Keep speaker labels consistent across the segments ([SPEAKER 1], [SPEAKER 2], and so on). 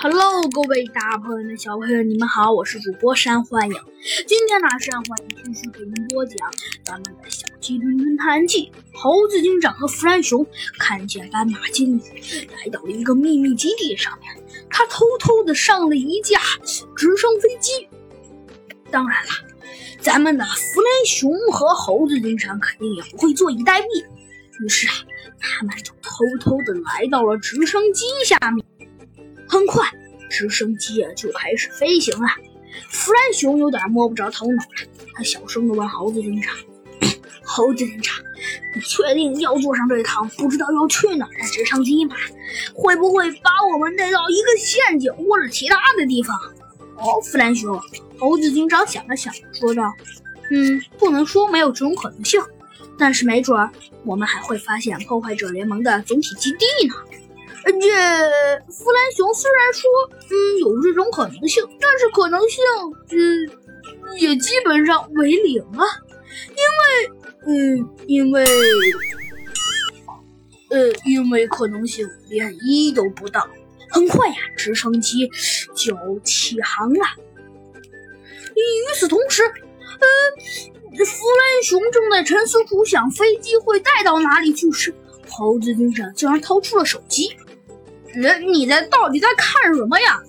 [SPEAKER 1] Hello，各位大朋友们、小朋友你们好，我是主播山欢影。今天呢，山欢影继续给您播讲咱们的小鸡墩墩探案记。猴子警长和弗兰熊看见斑马经理来到了一个秘密基地上面，他偷偷的上了一架直升飞机。当然了，咱们的弗兰熊和猴子警长肯定也不会坐以待毙，于是啊，他们就偷偷的来到了直升机下面。很快，直升机啊就开始飞行了。弗兰熊有点摸不着头脑了，他小声的问猴子警长：“ 猴子警长，你确定要坐上这趟不知道要去哪儿的直升机吗？会不会把我们带到一个陷阱或者其他的地方？”哦，弗兰熊，猴子警长想了想，说道：“嗯，不能说没有这种可能性，但是没准儿我们还会发现破坏者联盟的总体基地呢。”这弗兰熊虽然说，嗯，有这种可能性，但是可能性，嗯，也基本上为零啊，因为，嗯，因为，呃，因为可能性连一都不到。很快呀，直升机就起航了。与此同时，呃，弗兰熊正在沉思苦想飞机会带到哪里去时，猴子警长竟然掏出了手机。人，你在到底在看什么呀？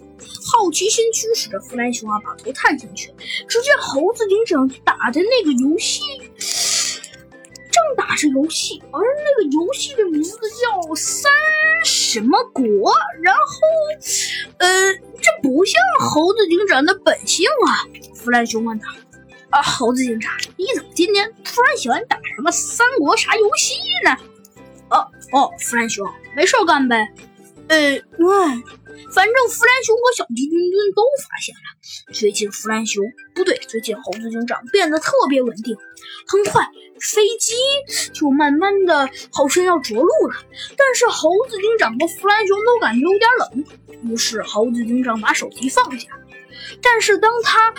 [SPEAKER 1] 好奇心驱使着弗兰熊啊，把头探进去，只见猴子警长打的那个游戏，正打着游戏，而那个游戏的名字叫三什么国。然后，呃，这不像猴子警长的本性啊！弗兰熊问他：“啊，猴子警长，你怎么今天突然喜欢打什么三国啥游戏呢？”哦哦，弗兰熊，没事干呗。呃，喂，反正弗兰熊和小鸡墩墩都发现了，最近弗兰熊不对，最近猴子警长变得特别稳定。很快，飞机就慢慢的好像要着陆了，但是猴子警长和弗兰熊都感觉有点冷。于是猴子警长把手机放下，但是当他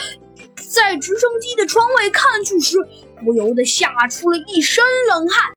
[SPEAKER 1] 在直升机的窗外看去时，不由得吓出了一身冷汗。